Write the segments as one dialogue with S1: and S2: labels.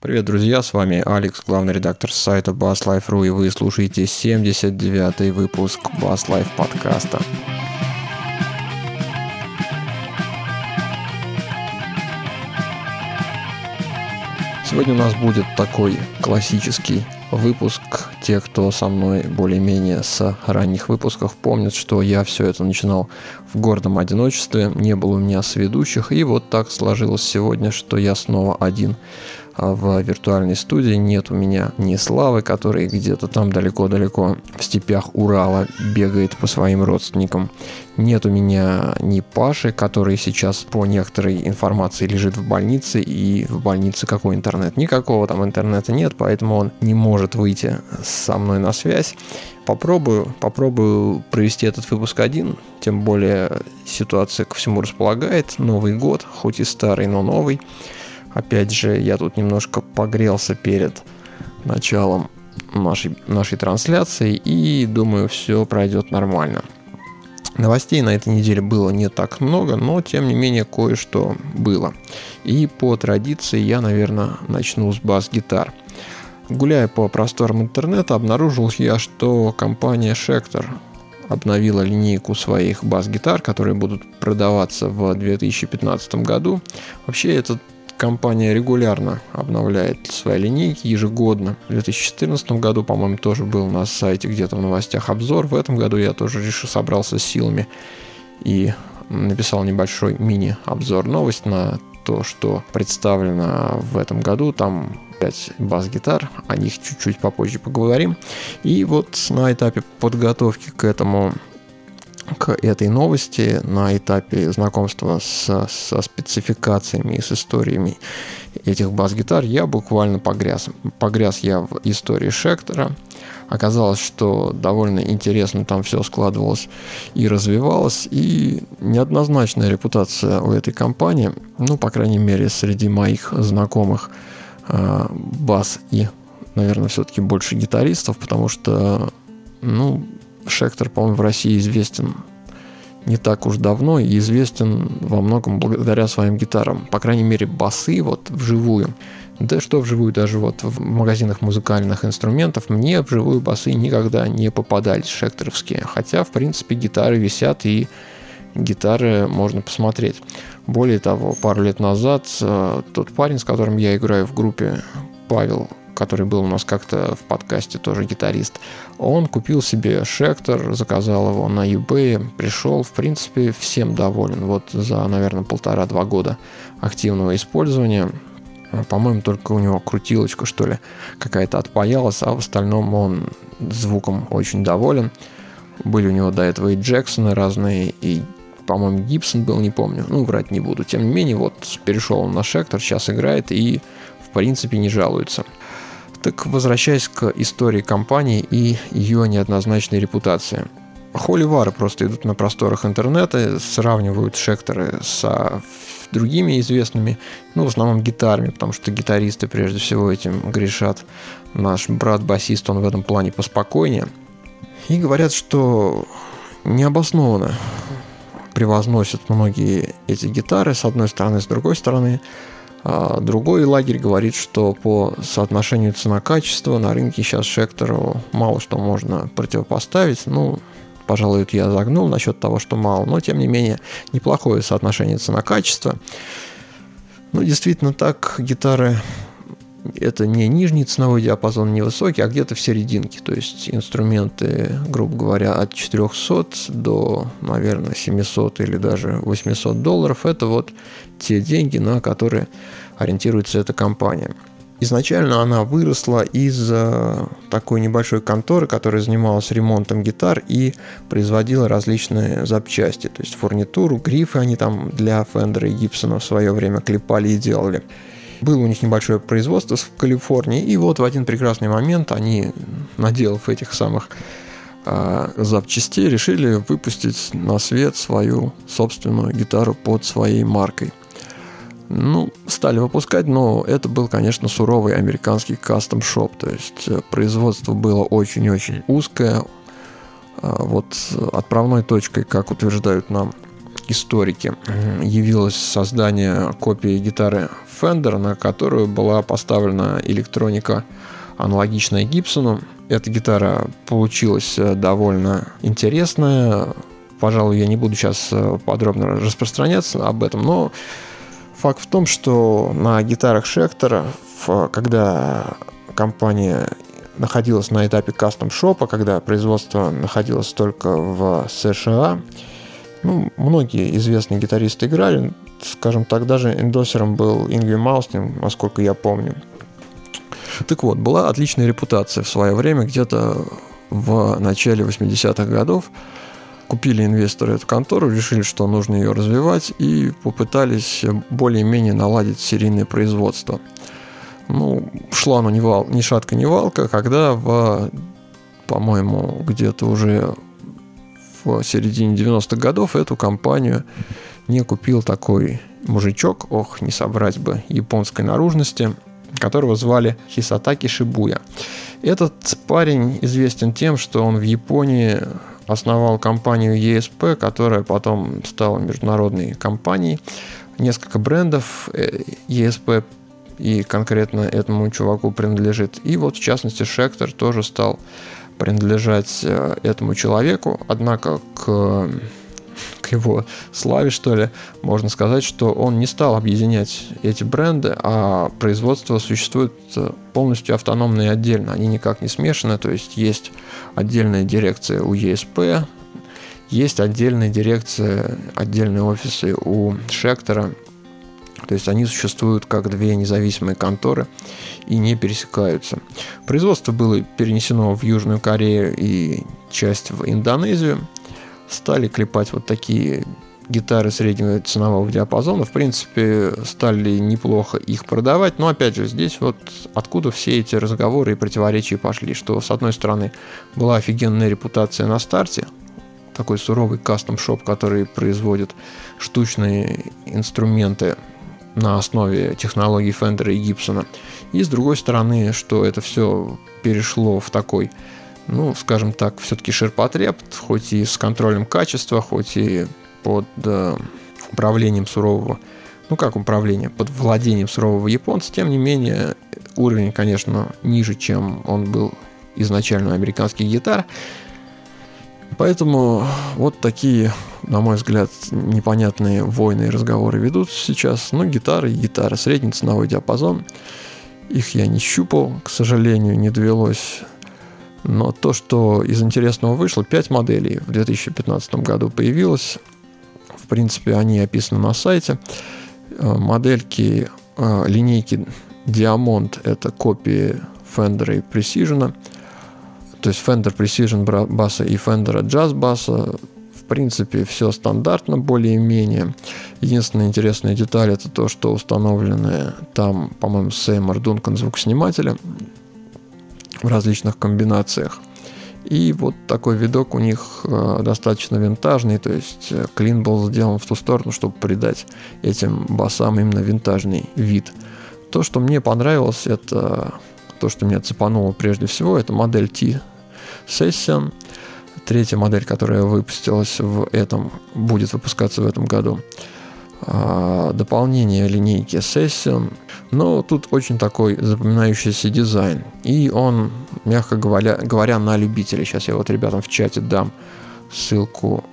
S1: Привет, друзья, с вами Алекс, главный редактор сайта BassLife.ru, и вы слушаете 79-й выпуск BassLife подкаста. Сегодня у нас будет такой классический выпуск. Те, кто со мной более-менее с ранних выпусков, помнят, что я все это начинал в гордом одиночестве, не было у меня сведущих, и вот так сложилось сегодня, что я снова один в виртуальной студии нет у меня ни Славы, который где-то там далеко-далеко в степях Урала бегает по своим родственникам. Нет у меня ни Паши, который сейчас по некоторой информации лежит в больнице, и в больнице какой интернет? Никакого там интернета нет, поэтому он не может выйти со мной на связь. Попробую, попробую провести этот выпуск один, тем более ситуация ко всему располагает. Новый год, хоть и старый, но новый. Опять же, я тут немножко погрелся перед началом нашей, нашей трансляции и думаю, все пройдет нормально. Новостей на этой неделе было не так много, но тем не менее кое-что было. И по традиции я, наверное, начну с бас-гитар. Гуляя по просторам интернета, обнаружил я, что компания Schecter обновила линейку своих бас-гитар, которые будут продаваться в 2015 году. Вообще этот компания регулярно обновляет свои линейки ежегодно. В 2014 году, по-моему, тоже был на сайте где-то в новостях обзор. В этом году я тоже решил собрался с силами и написал небольшой мини-обзор новость на то, что представлено в этом году. Там 5 бас-гитар, о них чуть-чуть попозже поговорим. И вот на этапе подготовки к этому к этой новости на этапе знакомства с, со спецификациями и с историями этих бас-гитар я буквально погряз. Погряз я в истории Шектора. Оказалось, что довольно интересно там все складывалось и развивалось, и неоднозначная репутация у этой компании, ну, по крайней мере, среди моих знакомых э, бас и, наверное, все-таки больше гитаристов, потому что, ну, Шектор, по-моему, в России известен не так уж давно и известен во многом благодаря своим гитарам. По крайней мере, басы вот вживую. Да что вживую, даже вот в магазинах музыкальных инструментов мне вживую басы никогда не попадались шекторовские. Хотя, в принципе, гитары висят и гитары можно посмотреть. Более того, пару лет назад э, тот парень, с которым я играю в группе, Павел который был у нас как-то в подкасте, тоже гитарист, он купил себе Шектор, заказал его на eBay, пришел, в принципе, всем доволен. Вот за, наверное, полтора-два года активного использования по-моему, только у него крутилочка, что ли, какая-то отпаялась, а в остальном он звуком очень доволен. Были у него до этого и Джексоны разные, и, по-моему, Гибсон был, не помню. Ну, врать не буду. Тем не менее, вот перешел он на Шектор, сейчас играет и, в принципе, не жалуется. Так возвращаясь к истории компании и ее неоднозначной репутации. Холивары просто идут на просторах интернета, сравнивают шекторы с другими известными, ну, в основном гитарами, потому что гитаристы прежде всего этим грешат. Наш брат-басист, он в этом плане поспокойнее. И говорят, что необоснованно превозносят многие эти гитары, с одной стороны, с другой стороны. А другой лагерь говорит, что по соотношению цена-качество на рынке сейчас Шектору мало что можно противопоставить. Ну, пожалуй, я загнул насчет того, что мало, но тем не менее неплохое соотношение цена-качество. Ну, действительно так, гитары это не нижний ценовой диапазон, не высокий, а где-то в серединке. То есть инструменты, грубо говоря, от 400 до, наверное, 700 или даже 800 долларов. Это вот те деньги, на которые ориентируется эта компания. Изначально она выросла из такой небольшой конторы, которая занималась ремонтом гитар и производила различные запчасти, то есть фурнитуру, грифы они там для Фендера и Гибсона в свое время клепали и делали. Было у них небольшое производство в Калифорнии, и вот в один прекрасный момент они, наделав этих самых э, запчастей, решили выпустить на свет свою собственную гитару под своей маркой. Ну, стали выпускать, но это был, конечно, суровый американский кастом-шоп, то есть э, производство было очень-очень узкое. А вот отправной точкой, как утверждают нам историки, явилось создание копии гитары Fender, на которую была поставлена электроника аналогичная Гибсону. Эта гитара получилась э, довольно интересная. Пожалуй, я не буду сейчас э, подробно распространяться об этом, но факт в том, что на гитарах Шектора, когда компания находилась на этапе кастом-шопа, когда производство находилось только в США, ну, многие известные гитаристы играли, скажем так, даже эндосером был Ингви Маустин, насколько я помню. Так вот, была отличная репутация в свое время, где-то в начале 80-х годов. Купили инвесторы эту контору, решили, что нужно ее развивать и попытались более-менее наладить серийное производство. Ну, шло оно ни, вал, ни шатка, ни валка, когда в, по-моему, где-то уже в середине 90-х годов эту компанию не купил такой мужичок, ох, не собрать бы, японской наружности, которого звали Хисатаки Шибуя. Этот парень известен тем, что он в Японии основал компанию ESP, которая потом стала международной компанией. Несколько брендов ESP и конкретно этому чуваку принадлежит. И вот, в частности, Шектор тоже стал принадлежать э, этому человеку, однако к к его славе, что ли, можно сказать, что он не стал объединять эти бренды, а производство существует э, полностью автономно и отдельно. Они никак не смешаны, то есть есть отдельная дирекция у ESP, есть отдельная дирекция, отдельные офисы у Шектора, то есть они существуют как две независимые конторы и не пересекаются. Производство было перенесено в Южную Корею и часть в Индонезию стали клепать вот такие гитары среднего ценового диапазона. В принципе, стали неплохо их продавать. Но опять же, здесь вот откуда все эти разговоры и противоречия пошли. Что, с одной стороны, была офигенная репутация на старте, такой суровый кастом-шоп, который производит штучные инструменты на основе технологий Фендера и Гибсона. И с другой стороны, что это все перешло в такой ну, скажем так, все-таки ширпотреб, хоть и с контролем качества, хоть и под э, управлением сурового, ну как управление, под владением сурового японца, тем не менее уровень, конечно, ниже, чем он был изначально у американских гитар. Поэтому вот такие, на мой взгляд, непонятные войны и разговоры ведут сейчас. Ну, гитары гитары, средний ценовой диапазон. Их я не щупал, к сожалению, не довелось но то, что из интересного вышло, 5 моделей в 2015 году появилось. В принципе, они описаны на сайте. Э, модельки э, линейки Diamond – это копии Fender и Precision. То есть Fender Precision баса и Fender Jazz баса. В принципе, все стандартно более-менее. Единственная интересная деталь – это то, что установлены там, по-моему, Seymour Duncan звукосниматели в различных комбинациях. И вот такой видок у них э, достаточно винтажный, то есть э, клин был сделан в ту сторону, чтобы придать этим басам именно винтажный вид. То, что мне понравилось, это то, что меня цепануло прежде всего, это модель T Session. Третья модель, которая выпустилась в этом, будет выпускаться в этом году. А, дополнение линейки Session – но тут очень такой запоминающийся дизайн. И он, мягко говоря, говоря на любителя. Сейчас я вот ребятам в чате дам ссылку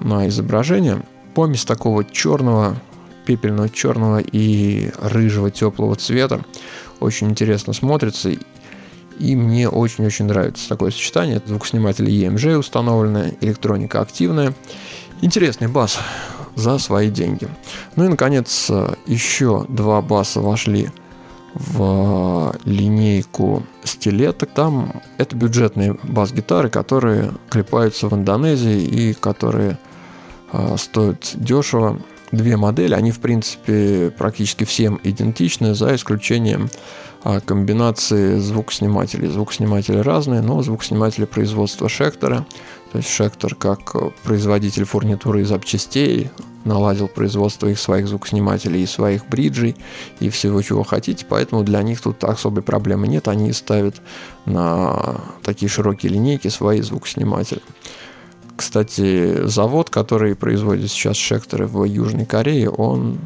S1: на изображение. Помесь такого черного, пепельного черного и рыжего теплого цвета. Очень интересно смотрится. И мне очень-очень нравится такое сочетание. Звукосниматель EMG установленная, электроника активная. Интересный бас за свои деньги. Ну и, наконец, еще два баса вошли в линейку стилеток. Там это бюджетные бас-гитары, которые клепаются в Индонезии и которые э, стоят дешево. Две модели, они в принципе практически всем идентичны, за исключением э, комбинации звукоснимателей. Звукосниматели разные, но звукосниматели производства Шектора. То есть Шектор как производитель фурнитуры и запчастей наладил производство их своих звукоснимателей и своих бриджей и всего, чего хотите, поэтому для них тут особой проблемы нет, они ставят на такие широкие линейки свои звукосниматели. Кстати, завод, который производит сейчас шекторы в Южной Корее, он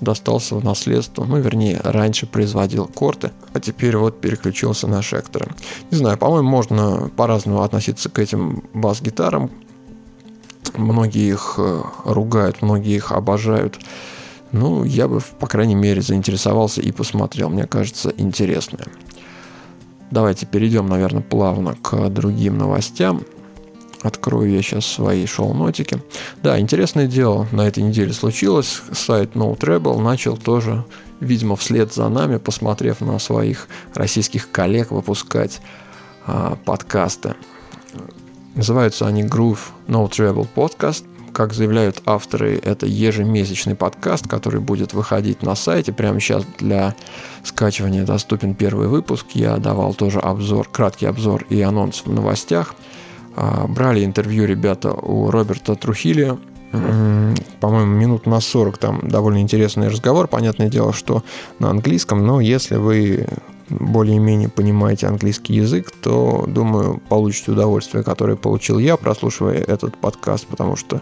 S1: достался в наследство, ну, вернее, раньше производил корты, а теперь вот переключился на шекторы. Не знаю, по-моему, можно по-разному относиться к этим бас-гитарам. Многие их э, ругают, многие их обожают. Ну, я бы, по крайней мере, заинтересовался и посмотрел. Мне кажется, интересное. Давайте перейдем, наверное, плавно к другим новостям. Открою я сейчас свои шоу-нотики. Да, интересное дело на этой неделе случилось. Сайт No Treble начал тоже, видимо, вслед за нами, посмотрев на своих российских коллег, выпускать а, подкасты. Называются они Groove No Treble Podcast. Как заявляют авторы, это ежемесячный подкаст, который будет выходить на сайте. Прямо сейчас для скачивания доступен первый выпуск. Я давал тоже обзор, краткий обзор и анонс в новостях. А, брали интервью ребята у Роберта Трухили, по-моему, минут на 40 там довольно интересный разговор. Понятное дело, что на английском, но если вы более-менее понимаете английский язык, то, думаю, получите удовольствие, которое получил я, прослушивая этот подкаст, потому что,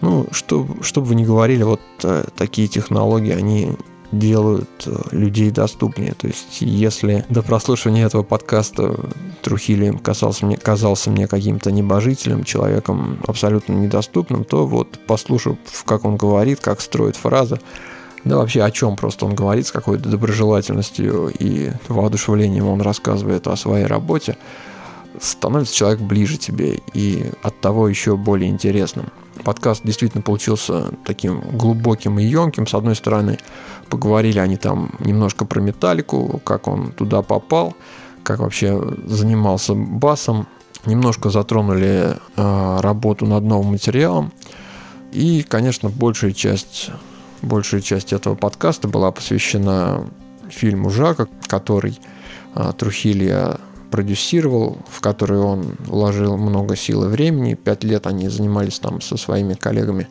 S1: ну, что, что бы вы ни говорили, вот э, такие технологии, они делают э, людей доступнее. То есть, если до прослушивания этого подкаста Трухили казался мне, казался мне каким-то небожителем, человеком абсолютно недоступным, то вот послушав, как он говорит, как строит фразы, да вообще о чем просто он говорит, с какой-то доброжелательностью и воодушевлением он рассказывает о своей работе, становится человек ближе тебе и от того еще более интересным. Подкаст действительно получился таким глубоким и емким. С одной стороны, поговорили они там немножко про металлику, как он туда попал, как вообще занимался басом. Немножко затронули э, работу над новым материалом. И, конечно, большая часть большая часть этого подкаста была посвящена фильму Жака, который а, Трухилья продюсировал, в который он вложил много сил и времени. Пять лет они занимались там со своими коллегами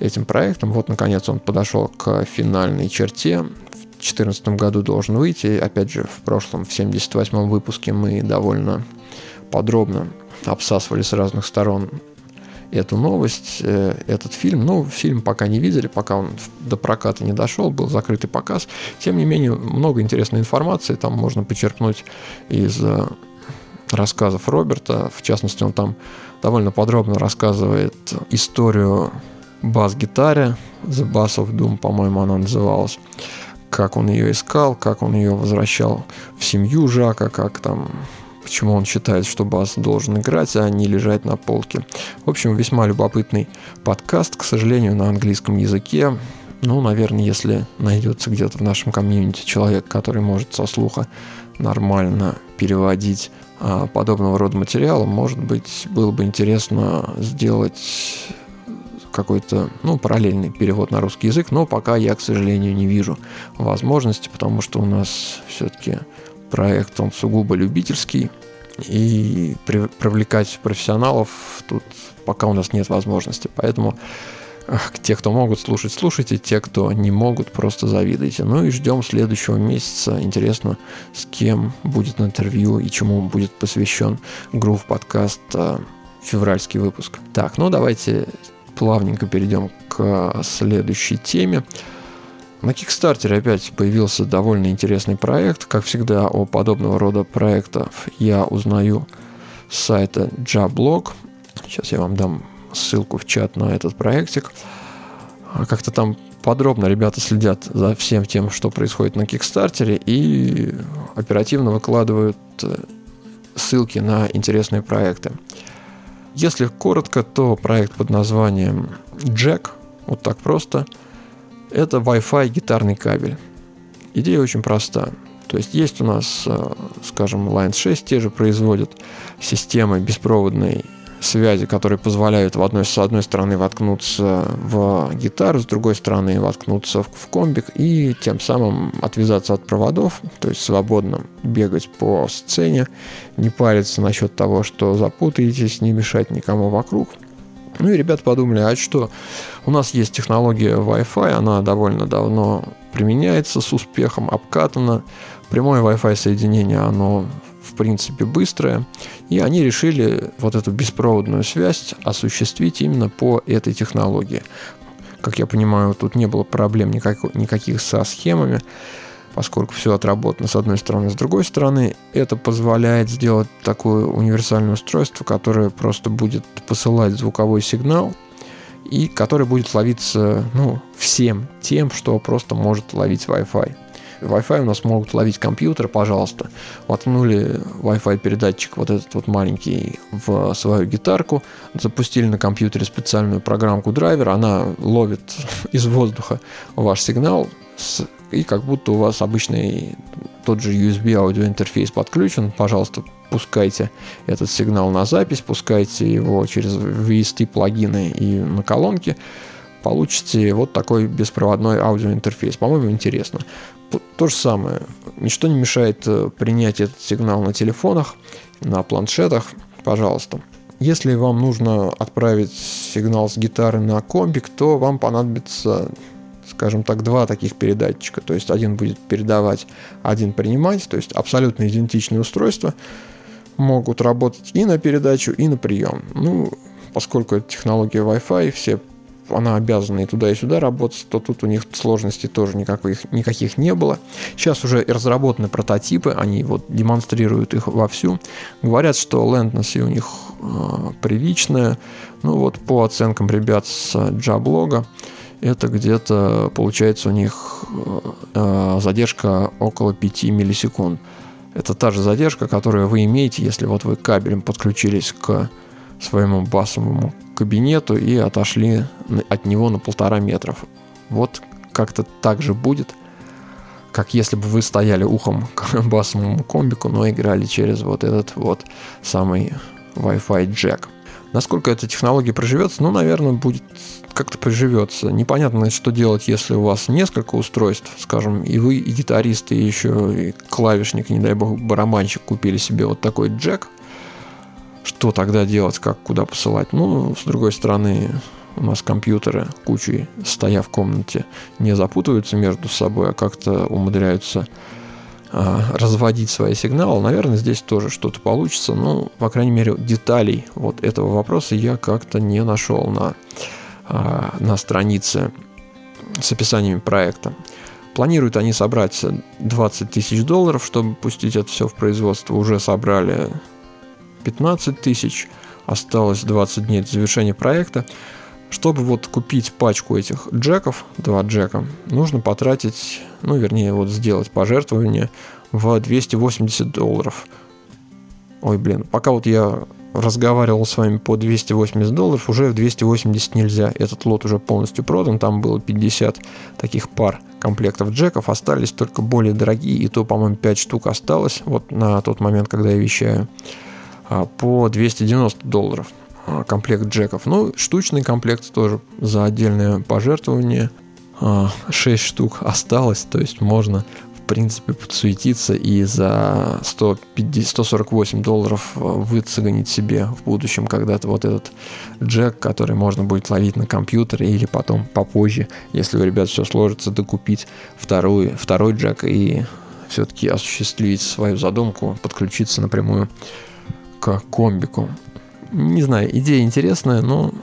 S1: этим проектом. Вот, наконец, он подошел к финальной черте. В 2014 году должен выйти. Опять же, в прошлом, в 78-м выпуске мы довольно подробно обсасывали с разных сторон эту новость, э, этот фильм. Ну, фильм пока не видели, пока он до проката не дошел, был закрытый показ. Тем не менее, много интересной информации там можно почерпнуть из э, рассказов Роберта. В частности, он там довольно подробно рассказывает историю бас-гитаре, The Bass of Doom, по-моему, она называлась как он ее искал, как он ее возвращал в семью Жака, как там почему он считает, что бас должен играть, а не лежать на полке. В общем, весьма любопытный подкаст, к сожалению, на английском языке. Ну, наверное, если найдется где-то в нашем комьюнити человек, который может со слуха нормально переводить а, подобного рода материала, может быть, было бы интересно сделать какой-то, ну, параллельный перевод на русский язык, но пока я, к сожалению, не вижу возможности, потому что у нас все-таки проект, он сугубо любительский, и при, привлекать профессионалов тут пока у нас нет возможности. Поэтому те, кто могут слушать, слушайте, те, кто не могут, просто завидуйте. Ну и ждем следующего месяца. Интересно, с кем будет интервью и чему будет посвящен Грув подкаст февральский выпуск. Так, ну давайте плавненько перейдем к следующей теме. На Kickstarter опять появился довольно интересный проект. Как всегда, о подобного рода проектах я узнаю с сайта Jablog. Сейчас я вам дам ссылку в чат на этот проектик. А как-то там подробно ребята следят за всем тем, что происходит на Кикстартере и оперативно выкладывают э, ссылки на интересные проекты. Если коротко, то проект под названием Jack, вот так просто – это Wi-Fi гитарный кабель. Идея очень проста. То есть есть у нас, э, скажем, Line 6 те же производят системы беспроводной связи, которые позволяют в одной, с одной стороны воткнуться в гитару, с другой стороны воткнуться в, в комбик и тем самым отвязаться от проводов, то есть свободно бегать по сцене, не париться насчет того, что запутаетесь, не мешать никому вокруг – ну и ребята подумали, а что, у нас есть технология Wi-Fi, она довольно давно применяется с успехом, обкатана. Прямое Wi-Fi соединение, оно в принципе, быстрая. И они решили вот эту беспроводную связь осуществить именно по этой технологии. Как я понимаю, тут не было проблем никак, никаких со схемами, поскольку все отработано с одной стороны. С другой стороны, это позволяет сделать такое универсальное устройство, которое просто будет посылать звуковой сигнал и который будет ловиться ну, всем тем, что просто может ловить Wi-Fi. Wi-Fi у нас могут ловить компьютеры, пожалуйста. Воткнули Wi-Fi передатчик вот этот вот маленький в свою гитарку, запустили на компьютере специальную программку драйвер, она ловит из воздуха ваш сигнал, и как будто у вас обычный тот же USB аудиоинтерфейс подключен, пожалуйста, пускайте этот сигнал на запись, пускайте его через VST плагины и на колонки, получите вот такой беспроводной аудиоинтерфейс. По-моему, интересно. То же самое. Ничто не мешает э, принять этот сигнал на телефонах, на планшетах. Пожалуйста. Если вам нужно отправить сигнал с гитары на комбик, то вам понадобится, скажем так, два таких передатчика. То есть один будет передавать, один принимать. То есть абсолютно идентичные устройства могут работать и на передачу, и на прием. Ну, поскольку это технология Wi-Fi, все она обязана и туда, и сюда работать, то тут у них сложностей тоже никаких, никаких не было. Сейчас уже разработаны прототипы, они вот демонстрируют их вовсю. Говорят, что лентность у них э, приличная. Ну вот по оценкам ребят с Джаблога, это где-то получается у них э, задержка около 5 миллисекунд. Это та же задержка, которую вы имеете, если вот вы кабелем подключились к своему басовому кабинету и отошли от него на полтора метров. Вот как-то так же будет, как если бы вы стояли ухом к басовому комбику, но играли через вот этот вот самый Wi-Fi джек. Насколько эта технология проживется? Ну, наверное, будет как-то приживется. Непонятно, что делать, если у вас несколько устройств, скажем, и вы, и гитарист, и еще и клавишник, не дай бог, барабанщик купили себе вот такой джек – что тогда делать, как куда посылать. Ну, с другой стороны, у нас компьютеры кучей, стоя в комнате, не запутываются между собой, а как-то умудряются а, разводить свои сигналы. Наверное, здесь тоже что-то получится. Ну, по крайней мере, деталей вот этого вопроса я как-то не нашел на, на странице с описаниями проекта. Планируют они собрать 20 тысяч долларов, чтобы пустить это все в производство. Уже собрали 15 тысяч, осталось 20 дней до завершения проекта. Чтобы вот купить пачку этих джеков, два джека, нужно потратить, ну вернее вот сделать пожертвование в 280 долларов. Ой, блин, пока вот я разговаривал с вами по 280 долларов, уже в 280 нельзя. Этот лот уже полностью продан, там было 50 таких пар комплектов джеков, остались только более дорогие, и то, по-моему, 5 штук осталось вот на тот момент, когда я вещаю. А, по 290 долларов а, комплект джеков. Ну, штучный комплект тоже за отдельное пожертвование. 6 а, штук осталось, то есть можно принципе подсуетиться и за 150, 148 долларов выцегонить себе в будущем когда-то вот этот джек, который можно будет ловить на компьютере или потом попозже, если у ребят все сложится, докупить второй, второй джек и все-таки осуществить свою задумку, подключиться напрямую к комбику. Не знаю, идея интересная, но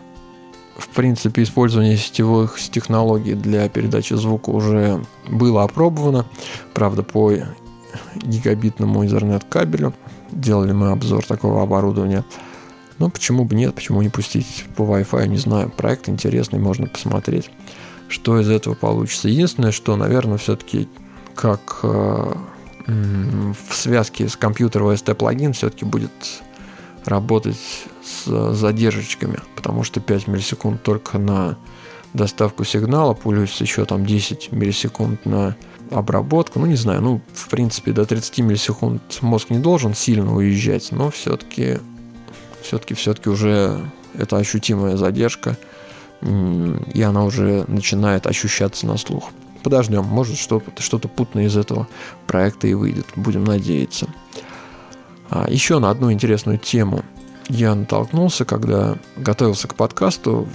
S1: в принципе использование сетевых технологий для передачи звука уже было опробовано. Правда, по гигабитному интернет-кабелю. Делали мы обзор такого оборудования. Но почему бы нет, почему не пустить по Wi-Fi, не знаю. Проект интересный, можно посмотреть, что из этого получится. Единственное, что, наверное, все-таки как э, в связке с компьютером OST плагин все-таки будет работать с задержечками, потому что 5 миллисекунд только на доставку сигнала, плюс еще там 10 миллисекунд на обработку. Ну, не знаю, ну, в принципе, до 30 миллисекунд мозг не должен сильно уезжать, но все-таки все-таки все-таки уже это ощутимая задержка, и она уже начинает ощущаться на слух. Подождем, может что-то что путное из этого проекта и выйдет, будем надеяться. А еще на одну интересную тему я натолкнулся, когда готовился к подкасту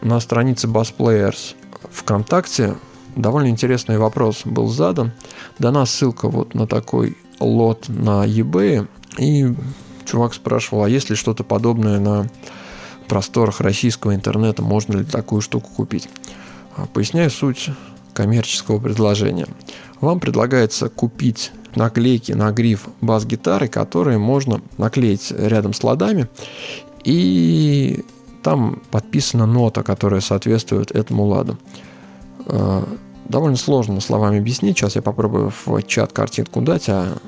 S1: на странице Bass Players ВКонтакте. Довольно интересный вопрос был задан. Дана ссылка вот на такой лот на eBay. И чувак спрашивал, а есть ли что-то подобное на просторах российского интернета, можно ли такую штуку купить. А, поясняю суть коммерческого предложения. Вам предлагается купить наклейки на гриф бас-гитары, которые можно наклеить рядом с ладами, и там подписана нота, которая соответствует этому ладу. А, довольно сложно словами объяснить. Сейчас я попробую в чат картинку дать, а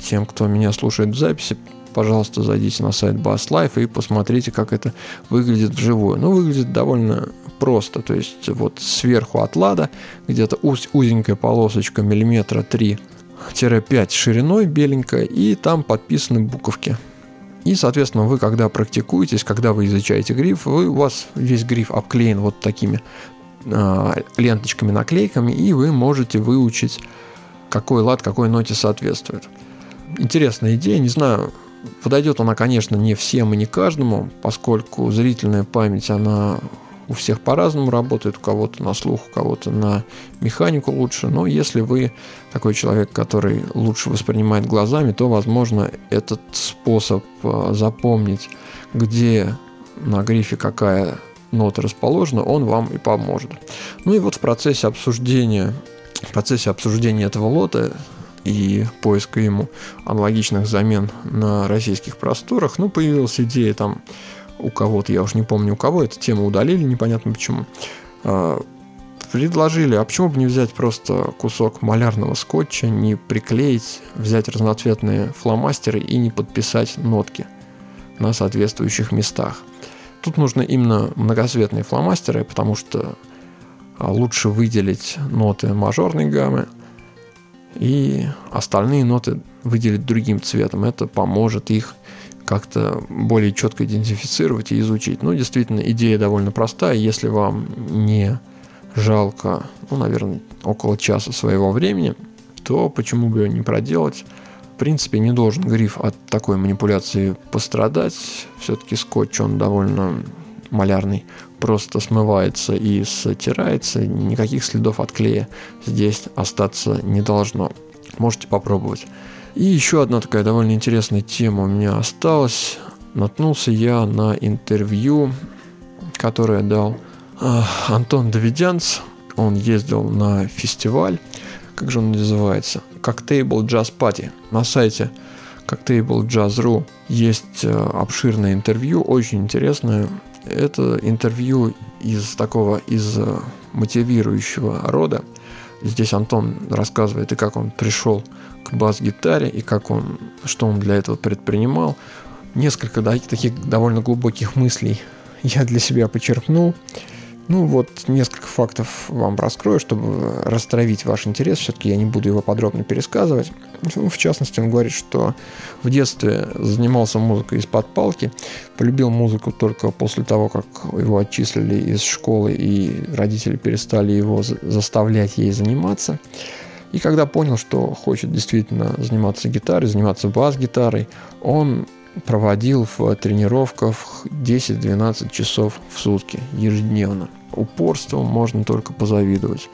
S1: тем, кто меня слушает в записи, пожалуйста, зайдите на сайт Bass Life и посмотрите, как это выглядит вживую. Ну, выглядит довольно просто. То есть вот сверху от лада где-то уз- узенькая полосочка миллиметра 3-5 шириной беленькая, и там подписаны буковки. И, соответственно, вы, когда практикуетесь, когда вы изучаете гриф, вы, у вас весь гриф обклеен вот такими э, ленточками, наклейками, и вы можете выучить, какой лад какой ноте соответствует. Интересная идея, не знаю, Подойдет она, конечно, не всем и не каждому, поскольку зрительная память, она у всех по-разному работает, у кого-то на слух, у кого-то на механику лучше. Но если вы такой человек, который лучше воспринимает глазами, то, возможно, этот способ а, запомнить, где на грифе какая нота расположена, он вам и поможет. Ну и вот в процессе обсуждения, в процессе обсуждения этого лота и поиска ему аналогичных замен на российских просторах, ну, появилась идея там у кого-то, я уж не помню у кого, эту тему удалили, непонятно почему, а, предложили, а почему бы не взять просто кусок малярного скотча, не приклеить, взять разноцветные фломастеры и не подписать нотки на соответствующих местах. Тут нужно именно многоцветные фломастеры, потому что а, лучше выделить ноты мажорной гаммы, и остальные ноты выделить другим цветом. Это поможет их как-то более четко идентифицировать и изучить. Ну, действительно, идея довольно простая. Если вам не жалко, ну, наверное, около часа своего времени, то почему бы ее не проделать? В принципе, не должен гриф от такой манипуляции пострадать. Все-таки скотч, он довольно малярный просто смывается и стирается, никаких следов от клея здесь остаться не должно. Можете попробовать. И еще одна такая довольно интересная тема у меня осталась. Наткнулся я на интервью, которое дал э, Антон Давидянц. Он ездил на фестиваль, как же он называется? Cocktail Jazz Party. На сайте Cocktail Jazz.ru есть э, обширное интервью, очень интересное. Это интервью из такого, из э, мотивирующего рода. Здесь Антон рассказывает и как он пришел к бас-гитаре, и как он, что он для этого предпринимал. Несколько да, таких довольно глубоких мыслей я для себя почерпнул. Ну вот несколько фактов вам раскрою, чтобы растравить ваш интерес. Все-таки я не буду его подробно пересказывать. Ну, в частности, он говорит, что в детстве занимался музыкой из-под палки, полюбил музыку только после того, как его отчислили из школы и родители перестали его заставлять ей заниматься. И когда понял, что хочет действительно заниматься гитарой, заниматься бас-гитарой, он проводил в тренировках 10-12 часов в сутки ежедневно. Упорством можно только позавидовать.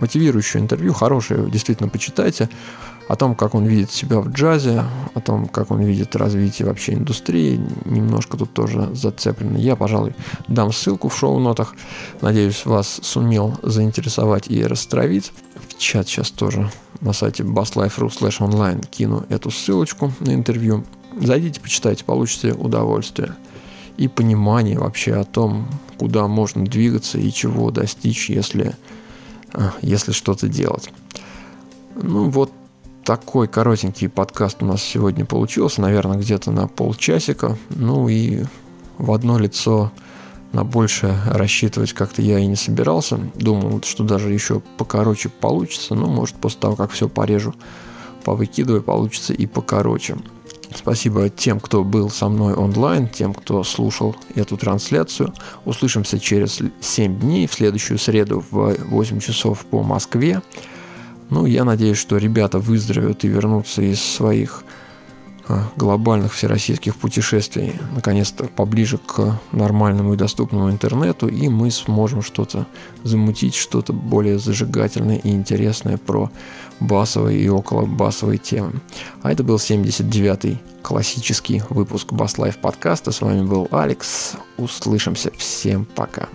S1: Мотивирующее интервью, хорошее, действительно почитайте о том, как он видит себя в джазе, о том, как он видит развитие вообще индустрии. Немножко тут тоже зацеплено. Я, пожалуй, дам ссылку в шоу-нотах. Надеюсь, вас сумел заинтересовать и растравить. В чат сейчас тоже на сайте basslife.ru slash online кину эту ссылочку на интервью. Зайдите, почитайте, получите удовольствие и понимание вообще о том, куда можно двигаться и чего достичь, если, а, если что-то делать. Ну вот такой коротенький подкаст у нас сегодня получился, наверное, где-то на полчасика. Ну и в одно лицо на больше рассчитывать как-то я и не собирался. Думал, что даже еще покороче получится, но может после того, как все порежу, повыкидываю, получится и покороче. Спасибо тем, кто был со мной онлайн, тем, кто слушал эту трансляцию. Услышимся через 7 дней, в следующую среду в 8 часов по Москве. Ну, я надеюсь, что ребята выздоровеют и вернутся из своих глобальных всероссийских путешествий, наконец-то поближе к нормальному и доступному интернету, и мы сможем что-то замутить, что-то более зажигательное и интересное про басовые и около басовые темы. А это был 79-й классический выпуск Bass Life подкаста. С вами был Алекс. Услышимся. Всем пока.